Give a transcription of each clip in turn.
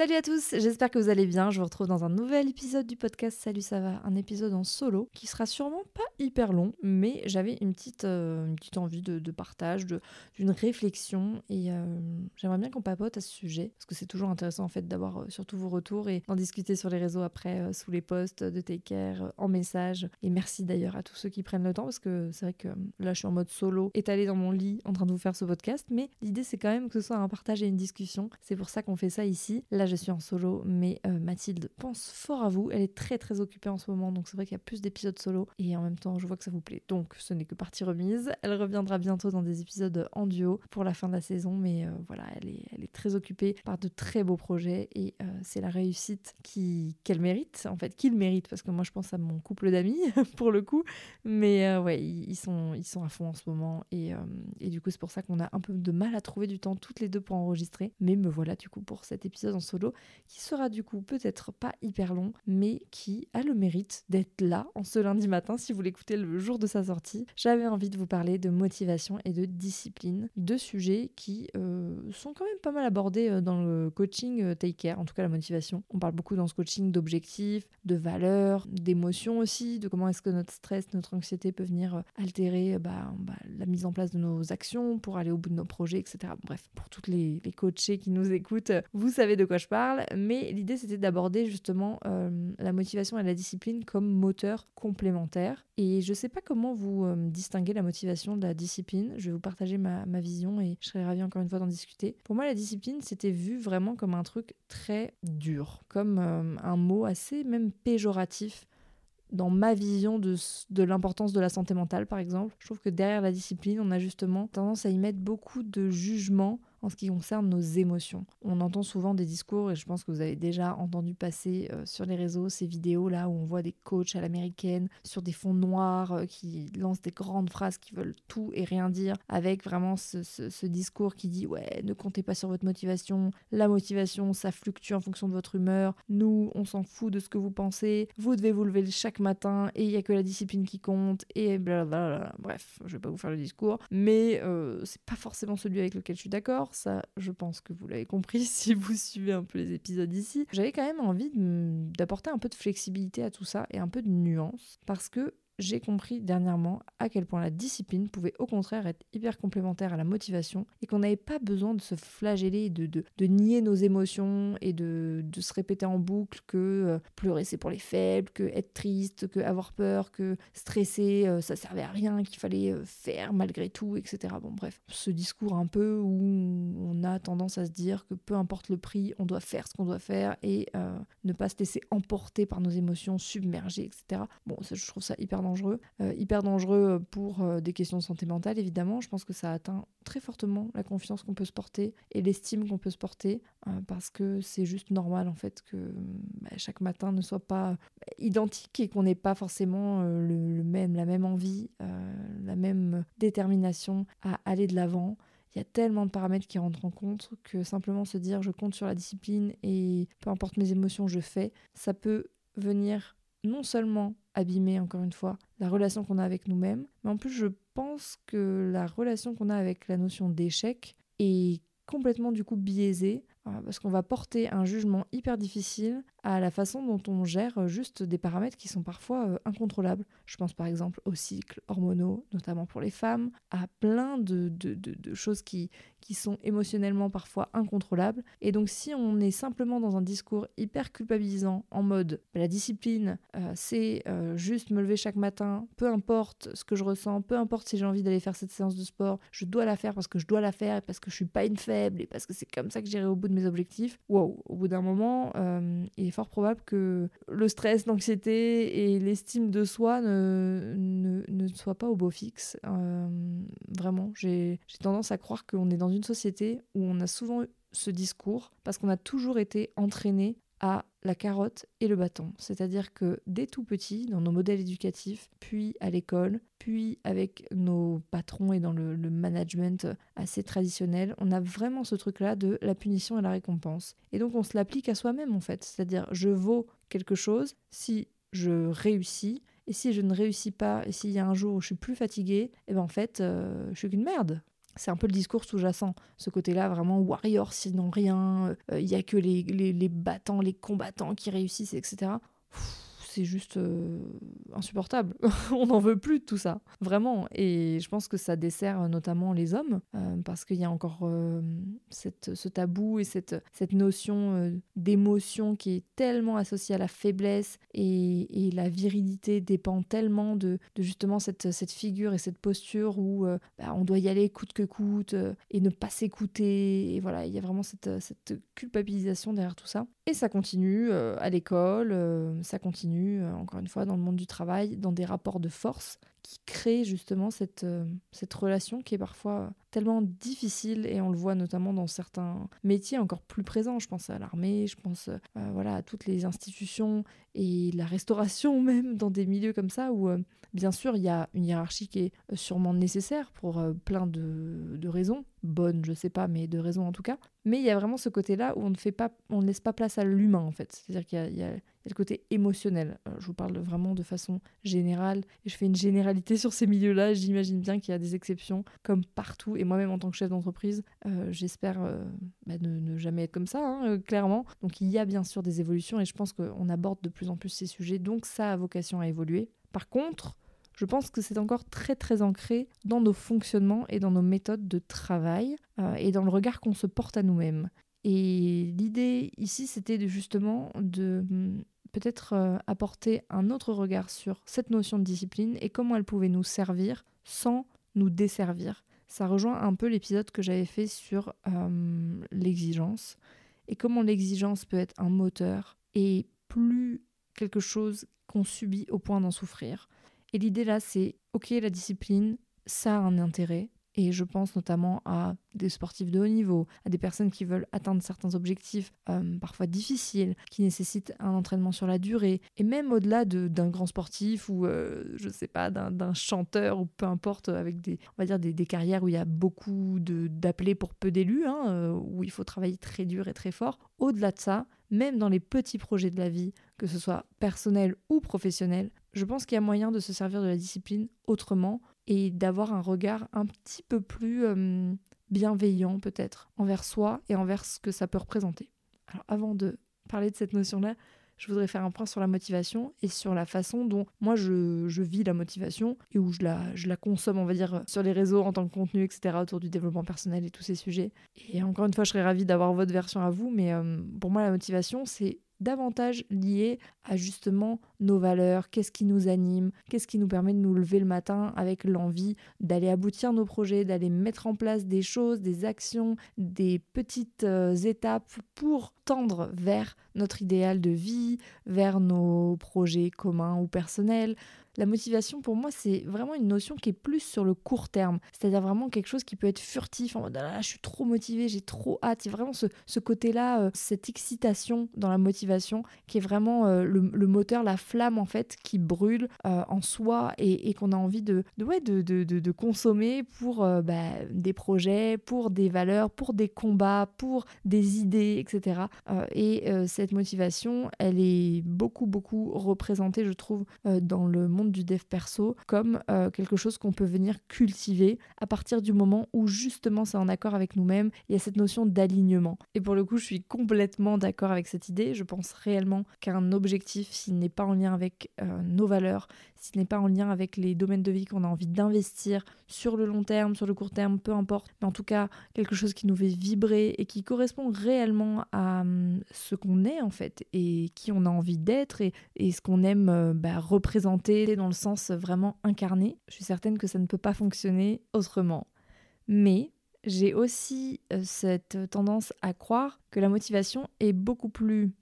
Salut à tous, j'espère que vous allez bien. Je vous retrouve dans un nouvel épisode du podcast Salut ça va, un épisode en solo qui sera sûrement pas hyper long, mais j'avais une petite, euh, envie de, de partage, de- d'une réflexion et euh, j'aimerais bien qu'on papote à ce sujet parce que c'est toujours intéressant en fait d'avoir euh, surtout vos retours et d'en discuter sur les réseaux après sous les posts de Take Care, en message. Et merci d'ailleurs à tous ceux qui prennent le temps parce que c'est vrai que là je suis en mode solo, étalé dans mon lit en train de vous faire ce podcast, mais l'idée c'est quand même que ce soit un partage et une discussion. C'est pour ça qu'on fait ça ici. Je suis en solo, mais euh, Mathilde pense fort à vous. Elle est très très occupée en ce moment, donc c'est vrai qu'il y a plus d'épisodes solo et en même temps je vois que ça vous plaît. Donc ce n'est que partie remise. Elle reviendra bientôt dans des épisodes en duo pour la fin de la saison, mais euh, voilà, elle est, elle est très occupée par de très beaux projets et euh, c'est la réussite qu'elle mérite, en fait, qu'il mérite, parce que moi je pense à mon couple d'amis pour le coup, mais ouais, ils, sont, ils sont à fond en ce moment et, et du coup c'est pour ça qu'on a un peu de mal à trouver du temps toutes les deux pour enregistrer, mais me voilà du coup pour cet épisode en solo qui sera du coup peut-être pas hyper long, mais qui a le mérite d'être là en ce lundi matin si vous l'écoutez le jour de sa sortie. J'avais envie de vous parler de motivation et de discipline, deux sujets qui euh, sont quand même pas mal abordés euh, dans le coaching euh, Take Care, en tout cas la motivation. On parle beaucoup dans ce coaching d'objectifs, de valeurs, d'émotions aussi, de comment est-ce que notre stress, notre anxiété peut venir altérer bah, bah, la mise en place de nos actions pour aller au bout de nos projets, etc. Bref, pour toutes les, les coachés qui nous écoutent, vous savez de quoi je parle, mais l'idée c'était d'aborder justement euh, la motivation et la discipline comme moteur complémentaire. Et je sais pas comment vous euh, distinguer la motivation de la discipline. Je vais vous partager ma, ma vision et je serais ravie encore une fois d'en discuter. Pour moi, la discipline, c'était vu vraiment comme un truc très dur, comme euh, un mot assez même péjoratif dans ma vision de, de l'importance de la santé mentale, par exemple. Je trouve que derrière la discipline, on a justement tendance à y mettre beaucoup de jugement en ce qui concerne nos émotions. On entend souvent des discours, et je pense que vous avez déjà entendu passer euh, sur les réseaux ces vidéos là où on voit des coachs à l'américaine sur des fonds noirs euh, qui lancent des grandes phrases qui veulent tout et rien dire, avec vraiment ce, ce- discours qui dit ouais, ne comptez pas sur votre motivation, la motivation ça fluctue en fonction de votre humeur, nous on s'en fout de ce que vous pensez, vous devez vous lever chaque matin et il y a que la discipline qui compte et blablabla. Bref, je vais pas vous faire le discours, mais euh, c'est pas forcément celui avec lequel je suis d'accord. Ça, je pense que vous l'avez compris si vous suivez un peu les épisodes ici. J'avais quand même envie d'apporter un peu de flexibilité à tout ça et un peu de nuance parce que j'ai compris dernièrement à quel point la discipline pouvait au contraire être hyper complémentaire à la motivation et qu'on n'avait pas besoin de se flageller, de, de, de nier nos émotions et de, de se répéter en boucle que euh, pleurer c'est pour les faibles, que être triste, que avoir peur, que stresser euh, ça servait à rien, qu'il fallait euh, faire malgré tout, etc. Bon bref, ce discours un peu où on a tendance à se dire que peu importe le prix, on doit faire ce qu'on doit faire et ne pas se laisser emporter par nos émotions, submerger, etc. Bon, ça, je trouve ça hyper dangereux. Euh, hyper dangereux pour euh, des questions de santé mentale, évidemment. Je pense que ça atteint très fortement la confiance qu'on peut se porter et l'estime qu'on peut se porter euh, parce que c'est juste normal, en fait, que bah, chaque matin ne soit pas identique et qu'on n'ait pas forcément euh, le, le même, la même envie, euh, la même détermination à aller de l'avant. Il y a tellement de paramètres qui rentrent en compte que simplement se dire je compte sur la discipline et peu importe mes émotions, je fais, ça peut venir non seulement abîmer, encore une fois, la relation qu'on a avec nous-mêmes, mais en plus je pense que la relation qu'on a avec la notion d'échec est complètement du coup biaisée euh, parce qu'on va porter un jugement hyper difficile à la façon dont on gère euh, juste des paramètres qui sont parfois euh, incontrôlables. Je pense par exemple aux cycles hormonaux, notamment pour les femmes, à plein de, choses qui, sont émotionnellement parfois incontrôlables. Et donc si on est simplement dans un discours hyper culpabilisant en mode bah, la discipline, euh, c'est juste me lever chaque matin, peu importe ce que je ressens, peu importe si j'ai envie d'aller faire cette séance de sport, je dois la faire parce que je dois la faire et parce que je suis pas une faible et parce que c'est comme ça que j'irai au bout de mes objectifs. Wow, au bout d'un moment, il est fort probable que le stress, l'anxiété et l'estime de soi ne, soient pas au beau fixe. Euh, vraiment, j'ai tendance à croire qu'on est dans une société où on a souvent ce discours parce qu'on a toujours été entraîné à la carotte et le bâton. C'est-à-dire que dès tout petit, dans nos modèles éducatifs, puis à l'école, puis avec nos patrons et dans le, management assez traditionnel, on a vraiment ce truc-là de la punition et la récompense. Et donc on se l'applique à soi-même en fait. C'est-à-dire je vaux quelque chose si je réussis. Et si je ne réussis pas, et s'il y a un jour où je suis plus fatiguée, et eh ben en fait, euh, je suis qu'une merde. C'est un peu le discours sous-jacent, ce côté-là vraiment warrior, sinon rien, euh, il n'y a que les, battants, les combattants qui réussissent, etc c'est juste euh, insupportable. on n'en veut plus de tout ça, vraiment. Et je pense que ça dessert notamment les hommes, euh, parce qu'il y a encore euh, cette, ce tabou et cette, cette notion d'émotion qui est tellement associée à la faiblesse et, et la virilité dépend tellement de, de, justement cette, cette figure et cette posture où bah, on doit y aller coûte que coûte et ne pas s'écouter. Et voilà, il y a vraiment cette, cette culpabilisation derrière tout ça. Et ça continue à l'école, ça continue euh, encore une fois, dans le monde du travail, dans des rapports de force qui créent justement cette, euh, cette relation qui est parfois tellement difficile et on le voit notamment dans certains métiers encore plus présents. Je pense à l'armée, je pense euh, voilà, à toutes les institutions et la restauration même dans des milieux comme ça où bien sûr il y a une hiérarchie qui est sûrement nécessaire pour plein de, de raisons, bonnes je sais pas, mais de raisons en tout cas. Mais il y a vraiment ce côté-là où on ne fait pas, on ne laisse pas place à l'humain en fait. C'est-à-dire qu'il y, a le côté émotionnel. Euh, je vous parle vraiment de façon générale et je fais une généralité sur ces milieux-là. J'imagine bien qu'il y a des exceptions comme partout. Et moi-même en tant que chef d'entreprise, euh, j'espère euh, bah, ne, jamais être comme ça, hein, clairement. Donc il y a bien sûr des évolutions et je pense qu'on aborde de plus en plus ces sujets. Donc ça a vocation à évoluer. Par contre, je pense que c'est encore très très ancré dans nos fonctionnements et dans nos méthodes de travail et dans le regard qu'on se porte à nous-mêmes. Et l'idée ici, c'était de, justement de hmm, peut-être euh, apporter un autre regard sur cette notion de discipline et comment elle pouvait nous servir sans nous desservir. Ça rejoint un peu l'épisode que j'avais fait sur l'exigence et comment l'exigence peut être un moteur et plus quelque chose qu'on subit au point d'en souffrir. Et l'idée là, c'est, ok, la discipline, ça a un intérêt. Et je pense notamment à des sportifs de haut niveau, à des personnes qui veulent atteindre certains objectifs euh, parfois difficiles, qui nécessitent un entraînement sur la durée, et même au-delà d'un grand sportif ou, euh, je sais pas, d'un chanteur ou peu importe, avec des, on va dire des, carrières où il y a beaucoup d'appelés pour peu d'élus, hein, euh, où il faut travailler très dur et très fort. Au-delà de ça, même dans les petits projets de la vie, que ce soit personnel ou professionnel, je pense qu'il y a moyen de se servir de la discipline autrement et d'avoir un regard un petit peu plus euh, bienveillant peut-être envers soi et envers ce que ça peut représenter. Alors avant de parler de cette notion-là, je voudrais faire un point sur la motivation et sur la façon dont moi je, vis la motivation et où je la, consomme, on va dire, sur les réseaux en tant que contenu, etc., autour du développement personnel et tous ces sujets. Et encore une fois, je serais ravie d'avoir votre version à vous, mais euh, pour moi, la motivation, c'est davantage lié à justement nos valeurs, qu'est-ce qui nous anime, qu'est-ce qui nous permet de nous lever le matin avec l'envie d'aller aboutir nos projets, d'aller mettre en place des choses, des actions, des petites euh, étapes pour tendre vers notre idéal de vie, vers nos projets communs ou personnels, la motivation, pour moi, c'est vraiment une notion qui est plus sur le court terme. C'est-à-dire vraiment quelque chose qui peut être furtif, en mode ah, je suis trop motivé, j'ai trop hâte. Il y a vraiment ce, côté-là, euh, cette excitation dans la motivation qui est vraiment euh, le, moteur, la flamme en fait qui brûle euh, en soi et, qu'on a envie de, de, consommer pour euh, bah, des projets, pour des valeurs, pour des combats, pour des idées, etc. et cette motivation, elle est beaucoup, beaucoup représentée, je trouve, dans le monde du dev perso comme quelque chose qu'on peut venir cultiver à partir du moment où justement c'est en accord avec nous-mêmes. Il y a cette notion d'alignement. Et pour le coup, je suis complètement d'accord avec cette idée. Je pense réellement qu'un objectif, s'il n'est pas en avec euh, nos valeurs, s'il n'est pas en lien avec les domaines de vie qu'on a envie d'investir sur le long terme, sur le court terme, peu importe, mais en tout cas quelque chose qui nous fait vibrer et qui correspond réellement à hum, ce qu'on est en fait et qui on a envie d'être et, ce qu'on aime euh, bah, représenter dans le sens vraiment incarné, je suis certaine que ça ne peut pas fonctionner autrement. Mais j'ai aussi euh, cette tendance à croire que la motivation est beaucoup plus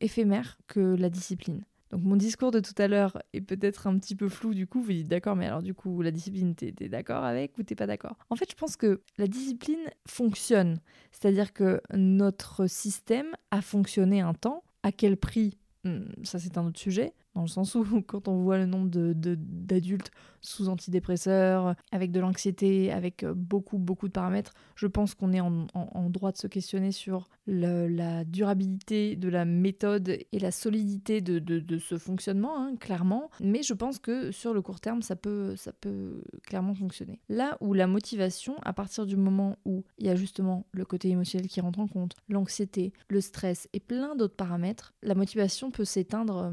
éphémère que la discipline. Donc mon discours de tout à l'heure est peut-être un petit peu flou du coup, vous dites d'accord, mais alors du coup la discipline, t'es es, d'accord avec ou t'es pas d'accord? En fait, je pense que la discipline fonctionne, c'est-à-dire que notre système a fonctionné un temps. À quel prix? Hmm, Ça c'est un autre sujet, dans le sens où quand on voit le nombre d'adultes sous antidépresseurs, avec de l'anxiété, avec euh, beaucoup, beaucoup de paramètres, je pense qu'on est en, droit de se questionner sur la durabilité de la méthode et la solidité de, ce fonctionnement, hein, clairement. Mais je pense que sur le court terme, ça peut, ça peut clairement fonctionner. Là où la motivation, à partir du moment où il y a justement le côté émotionnel qui rentre en compte, l'anxiété, le stress et plein d'autres paramètres, la motivation peut s'éteindre euh,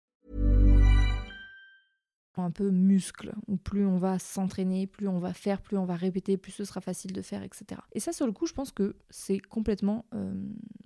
Un peu muscle, où plus on va s'entraîner, plus on va faire, plus on va répéter, plus ce sera facile de faire, etc. Et ça, sur le coup, je pense que c'est complètement euh,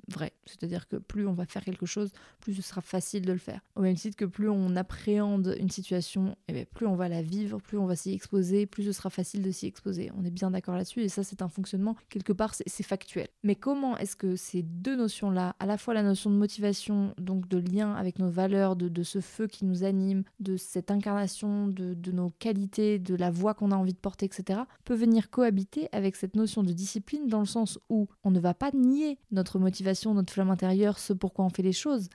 vrai. C'est-à-dire que plus on va faire quelque chose, plus ce sera facile de le faire. Au même titre que plus on appréhende une situation, eh bien, plus on va la vivre, plus on va s'y exposer, plus ce sera facile de s'y exposer. On est bien d'accord là-dessus, et ça, c'est un fonctionnement, quelque part, c'est factuel. Mais comment est-ce que ces deux notions-là, à la fois la notion de motivation, donc de lien avec nos valeurs, de, ce feu qui nous anime, de cette incarnation de, nos qualités, de la voix qu'on a envie de porter, etc., peut venir cohabiter avec cette notion de discipline dans le sens où on ne va pas nier notre motivation, notre flamme intérieure, ce pourquoi on fait les choses,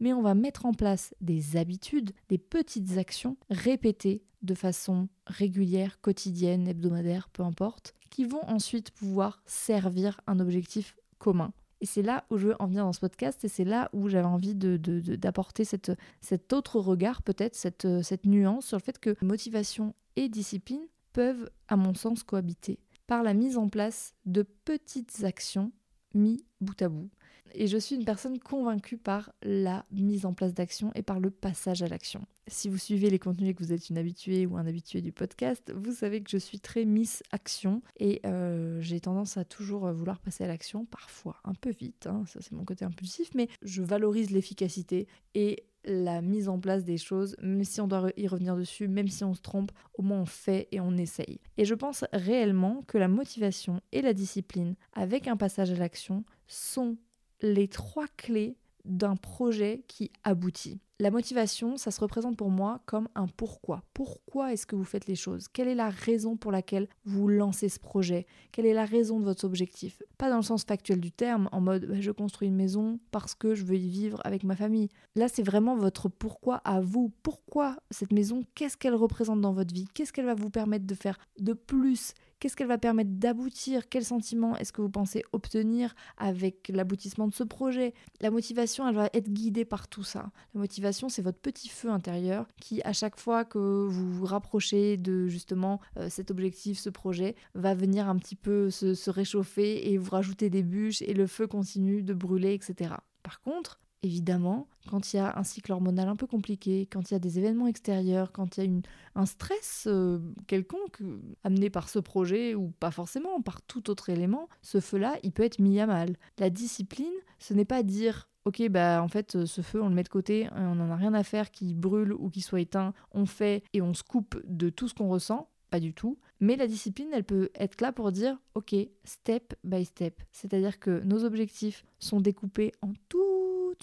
mais on va mettre en place des habitudes, des petites actions répétées de façon régulière, quotidienne, hebdomadaire, peu importe, qui vont ensuite pouvoir servir un objectif commun. Et c'est là où je veux en venir dans ce podcast et c'est là où j'avais envie d'apporter de, cette, cet autre regard, peut-être cette, cette nuance sur le fait que motivation et discipline peuvent, à mon sens, cohabiter par la mise en place de petites actions mis bout à bout et je suis une personne convaincue par la mise en place d'action et par le passage à l'action. Si vous suivez les contenus et que vous êtes une habituée ou un habitué du podcast, vous savez que je suis très Miss Action et euh, j'ai tendance à toujours vouloir passer à l'action, parfois un peu vite, hein, ça c'est mon côté impulsif, mais je valorise l'efficacité et la mise en place des choses, même si on doit y revenir dessus, même si on se trompe, au moins on fait et on essaye. Et je pense réellement que la motivation et la discipline, avec un passage à l'action, sont les trois clés d'un projet qui aboutit. La motivation, ça se représente pour moi comme un pourquoi. Pourquoi est-ce que vous faites les choses? Quelle est la raison pour laquelle vous lancez ce projet? Quelle est la raison de votre objectif? Pas dans le sens factuel du terme, en mode bah, je construis une maison parce que je veux y vivre avec ma famille. Là, c'est vraiment votre pourquoi à vous. Pourquoi cette maison? Qu'est-ce qu'elle représente dans votre vie? Qu'est-ce qu'elle va vous permettre de faire de plus Qu'est-ce qu'elle va permettre d'aboutir? Quel sentiment est-ce que vous pensez obtenir avec l'aboutissement de ce projet? La motivation, elle va être guidée par tout ça. La motivation, c'est votre petit feu intérieur qui, à chaque fois que vous vous rapprochez de justement euh, cet objectif, ce projet, va venir un petit peu se, se réchauffer et vous rajouter des bûches et le feu continue de brûler, etc. Par contre, évidemment, quand il y a un cycle hormonal un peu compliqué, quand il y a des événements extérieurs, quand il y a un stress euh, quelconque euh, amené par ce projet ou pas forcément, par tout autre élément, ce feu-là, il peut être mis à mal. La discipline, ce n'est pas dire ok, bah en fait, ce feu, on le met de côté, on n'en a rien à faire qu'il brûle ou qu'il soit éteint, on fait et on se coupe de tout ce qu'on ressent. Pas du tout. Mais la discipline, elle peut être là pour dire, ok, step by step. C'est-à-dire que nos objectifs sont découpés en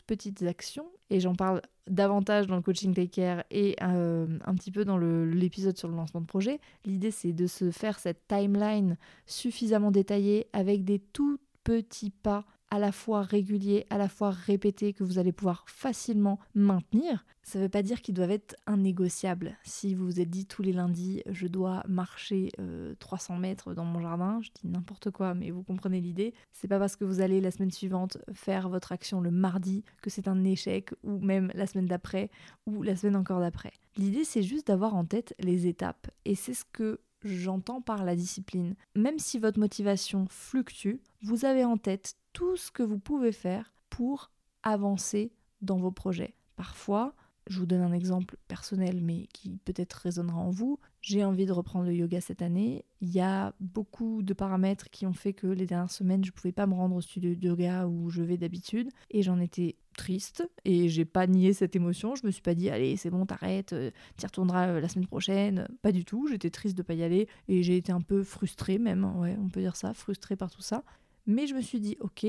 petites actions, et j'en parle davantage dans le coaching take care et euh, un petit peu dans l'épisode sur le lancement de projet. L'idée, c'est de se faire cette timeline suffisamment détaillée avec des tout petits pas à la fois réguliers, à la fois répétés, que vous allez pouvoir facilement maintenir. Ça ne veut pas dire qu'ils doivent être innégociables. Si vous vous êtes dit tous les lundis, je dois marcher 300 euh, mètres dans mon jardin, je dis n'importe quoi, mais vous comprenez l'idée. C'est pas parce que vous allez la semaine suivante faire votre action le mardi que c'est un échec, ou même la semaine d'après, ou la semaine encore d'après. L'idée, c'est juste d'avoir en tête les étapes. Et c'est ce que j'entends par la discipline. Même si votre motivation fluctue, vous avez en tête tout ce que vous pouvez faire pour avancer dans vos projets. Parfois, je vous donne un exemple personnel, mais qui peut-être résonnera en vous. J'ai envie de reprendre le yoga cette année. Il y a beaucoup de paramètres qui ont fait que les dernières semaines, je ne pouvais pas me rendre au studio de yoga où je vais d'habitude. Et j'en étais triste. Et j'ai pas nié cette émotion. Je me suis pas dit, allez, c'est bon, t'arrêtes, euh, tu retourneras euh, la semaine prochaine. Pas du tout. J'étais triste de pas y aller. Et j'ai été un peu frustrée même. Ouais, on peut dire ça, frustrée par tout ça. Mais je me suis dit, ok,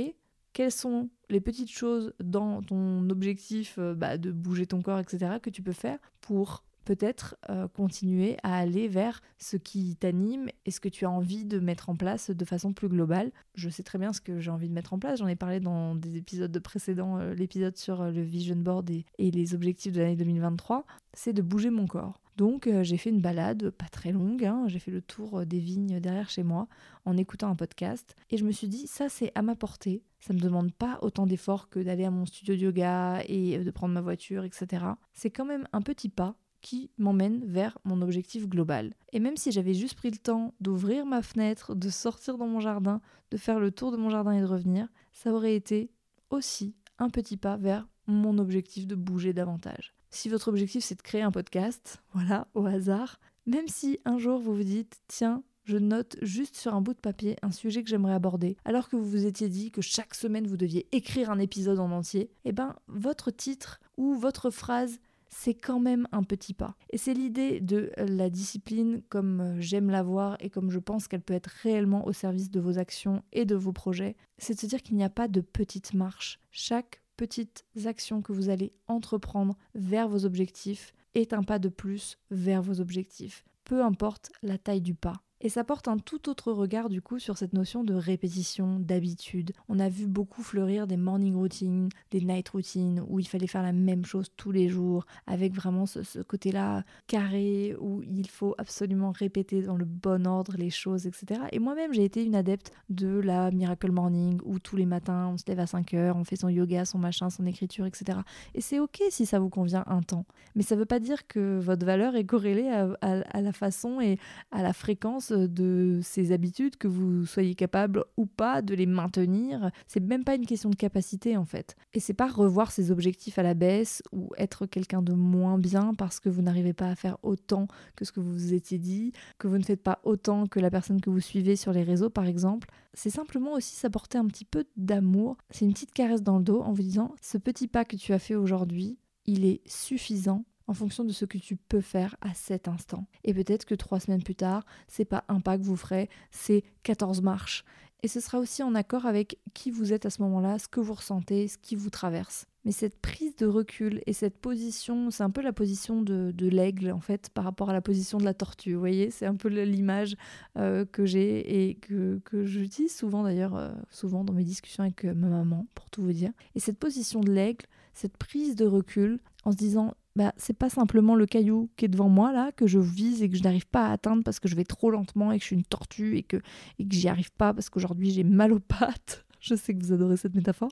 quelles sont les petites choses dans ton objectif euh, bah, de bouger ton corps, etc., que tu peux faire pour peut-être euh, continuer à aller vers ce qui t'anime et ce que tu as envie de mettre en place de façon plus globale. Je sais très bien ce que j'ai envie de mettre en place, j'en ai parlé dans des épisodes précédents, euh, l'épisode sur le vision board et, les objectifs de l'année 2023, c'est de bouger mon corps. Donc euh, j'ai fait une balade, pas très longue, hein. j'ai fait le tour euh, des vignes derrière chez moi en écoutant un podcast et je me suis dit ça c'est à ma portée, ça ne me demande pas autant d'efforts que d'aller à mon studio de yoga et euh, de prendre ma voiture, etc. C'est quand même un petit pas qui m'emmène vers mon objectif global. Et même si j'avais juste pris le temps d'ouvrir ma fenêtre, de sortir dans mon jardin, de faire le tour de mon jardin et de revenir, ça aurait été aussi un petit pas vers mon objectif de bouger davantage. Si votre objectif c'est de créer un podcast, voilà, au hasard, même si un jour vous vous dites, tiens, je note juste sur un bout de papier un sujet que j'aimerais aborder, alors que vous vous étiez dit que chaque semaine vous deviez écrire un épisode en entier, eh ben votre titre ou votre phrase c'est quand même un petit pas. Et c'est l'idée de la discipline comme j'aime la voir et comme je pense qu'elle peut être réellement au service de vos actions et de vos projets, c'est de se dire qu'il n'y a pas de petite marche. Chaque petites actions que vous allez entreprendre vers vos objectifs est un pas de plus vers vos objectifs, peu importe la taille du pas. Et ça porte un tout autre regard du coup sur cette notion de répétition, d'habitude. On a vu beaucoup fleurir des morning routines, des night routines, où il fallait faire la même chose tous les jours, avec vraiment ce, côté-là carré, où il faut absolument répéter dans le bon ordre les choses, etc. Et moi-même, j'ai été une adepte de la Miracle Morning, où tous les matins, on se lève à 5 heures, on fait son yoga, son machin, son écriture, etc. Et c'est ok si ça vous convient un temps. Mais ça ne veut pas dire que votre valeur est corrélée à la façon et à la fréquence de ces habitudes, que vous soyez capable ou pas de les maintenir. C'est même pas une question de capacité en fait. Et c'est pas revoir ses objectifs à la baisse ou être quelqu'un de moins bien parce que vous n'arrivez pas à faire autant que ce que vous vous étiez dit, que vous ne faites pas autant que la personne que vous suivez sur les réseaux par exemple. C'est simplement aussi s'apporter un petit peu d'amour. C'est une petite caresse dans le dos en vous disant ce petit pas que tu as fait aujourd'hui, il est suffisant en fonction de ce que tu peux faire à cet instant. Et peut-être que trois semaines plus tard, c'est pas un pas que vous ferez, c'est 14 marches. Et ce sera aussi en accord avec qui vous êtes à ce moment-là, ce que vous ressentez, ce qui vous traverse. Mais cette prise de recul et cette position, c'est un peu la position de, l'aigle en fait par rapport à la position de la tortue. Vous voyez, c'est un peu l'image euh, que j'ai et que, que j'utilise souvent d'ailleurs, euh, souvent dans mes discussions avec euh, ma maman, pour tout vous dire. Et cette position de l'aigle, cette prise de recul en se disant bah, c'est pas simplement le caillou qui est devant moi là que je vise et que je n'arrive pas à atteindre parce que je vais trop lentement et que je suis une tortue et que, et que j'y arrive pas parce qu'aujourd'hui j'ai mal aux pattes. je sais que vous adorez cette métaphore.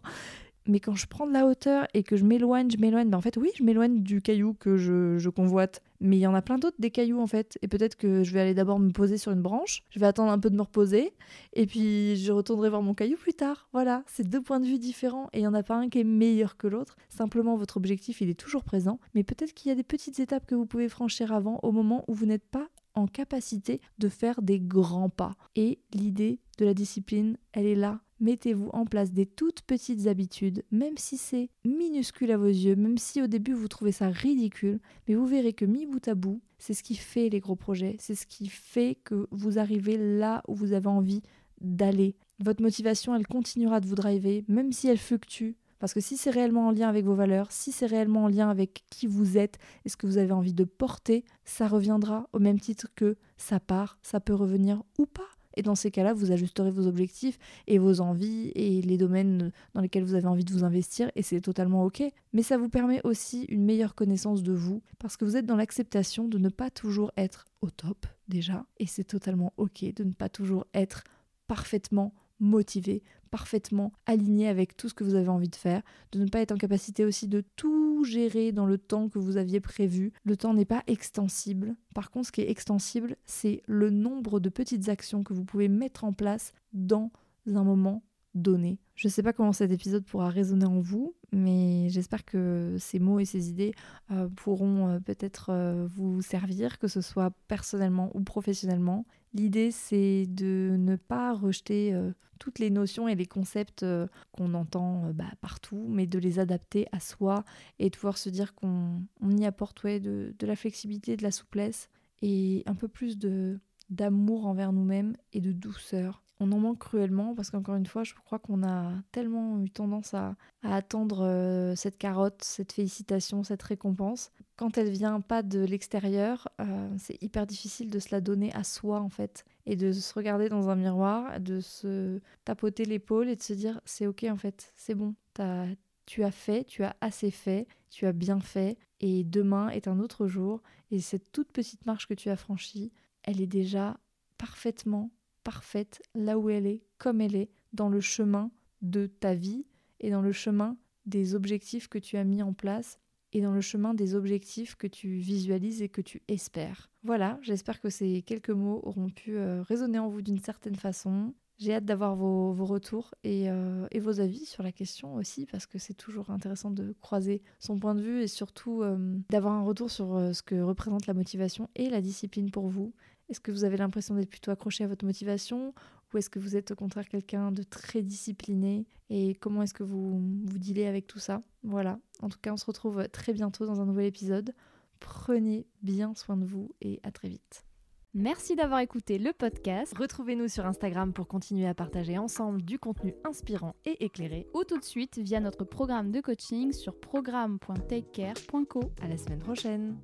Mais quand je prends de la hauteur et que je m'éloigne, je m'éloigne, ben en fait oui, je m'éloigne du caillou que je, je convoite. Mais il y en a plein d'autres des cailloux en fait. Et peut-être que je vais aller d'abord me poser sur une branche, je vais attendre un peu de me reposer, et puis je retournerai voir mon caillou plus tard. Voilà, c'est deux points de vue différents et il n'y en a pas un qui est meilleur que l'autre. Simplement, votre objectif, il est toujours présent, mais peut-être qu'il y a des petites étapes que vous pouvez franchir avant au moment où vous n'êtes pas en capacité de faire des grands pas. Et l'idée de la discipline, elle est là. Mettez-vous en place des toutes petites habitudes, même si c'est minuscule à vos yeux, même si au début vous trouvez ça ridicule, mais vous verrez que mi bout à bout, c'est ce qui fait les gros projets, c'est ce qui fait que vous arrivez là où vous avez envie d'aller. Votre motivation, elle continuera de vous driver, même si elle fluctue, parce que si c'est réellement en lien avec vos valeurs, si c'est réellement en lien avec qui vous êtes et ce que vous avez envie de porter, ça reviendra au même titre que ça part, ça peut revenir ou pas. Et dans ces cas-là, vous ajusterez vos objectifs et vos envies et les domaines dans lesquels vous avez envie de vous investir et c'est totalement ok. Mais ça vous permet aussi une meilleure connaissance de vous parce que vous êtes dans l'acceptation de ne pas toujours être au top déjà et c'est totalement ok de ne pas toujours être parfaitement motivé, parfaitement aligné avec tout ce que vous avez envie de faire, de ne pas être en capacité aussi de tout gérer dans le temps que vous aviez prévu. Le temps n'est pas extensible. Par contre, ce qui est extensible, c'est le nombre de petites actions que vous pouvez mettre en place dans un moment donné. Je ne sais pas comment cet épisode pourra résonner en vous, mais j'espère que ces mots et ces idées euh, pourront euh, peut-être euh, vous servir, que ce soit personnellement ou professionnellement. L'idée, c'est de ne pas rejeter toutes les notions et les concepts qu'on entend bah, partout, mais de les adapter à soi et de pouvoir se dire qu'on y apporte de, de la flexibilité, de la souplesse et un peu plus d'amour envers nous-mêmes et de douceur on en manque cruellement parce qu'encore une fois, je crois qu'on a tellement eu tendance à, attendre euh, cette carotte, cette félicitation, cette récompense. Quand elle vient pas de l'extérieur, euh, c'est hyper difficile de se la donner à soi en fait et de se regarder dans un miroir, de se tapoter l'épaule et de se dire c'est ok en fait, c'est bon, tu as fait, tu as assez fait, tu as bien fait et demain est un autre jour et cette toute petite marche que tu as franchie, elle est déjà parfaitement parfaite là où elle est, comme elle est, dans le chemin de ta vie et dans le chemin des objectifs que tu as mis en place et dans le chemin des objectifs que tu visualises et que tu espères. Voilà, j'espère que ces quelques mots auront pu euh, résonner en vous d'une certaine façon. J'ai hâte d'avoir vos, retours euh, et, vos avis sur la question aussi, parce que c'est toujours intéressant de croiser son point de vue et surtout euh, d'avoir un retour sur ce que représente la motivation et la discipline pour vous. Est-ce que vous avez l'impression d'être plutôt accroché à votre motivation ou est-ce que vous êtes au contraire quelqu'un de très discipliné et comment est-ce que vous vous dealez avec tout ça? Voilà, en tout cas on se retrouve très bientôt dans un nouvel épisode. Prenez bien soin de vous et à très vite. Merci d'avoir écouté le podcast. Retrouvez-nous sur Instagram pour continuer à partager ensemble du contenu inspirant et éclairé ou tout de suite via notre programme de coaching sur programme.takecare.co. À la semaine prochaine.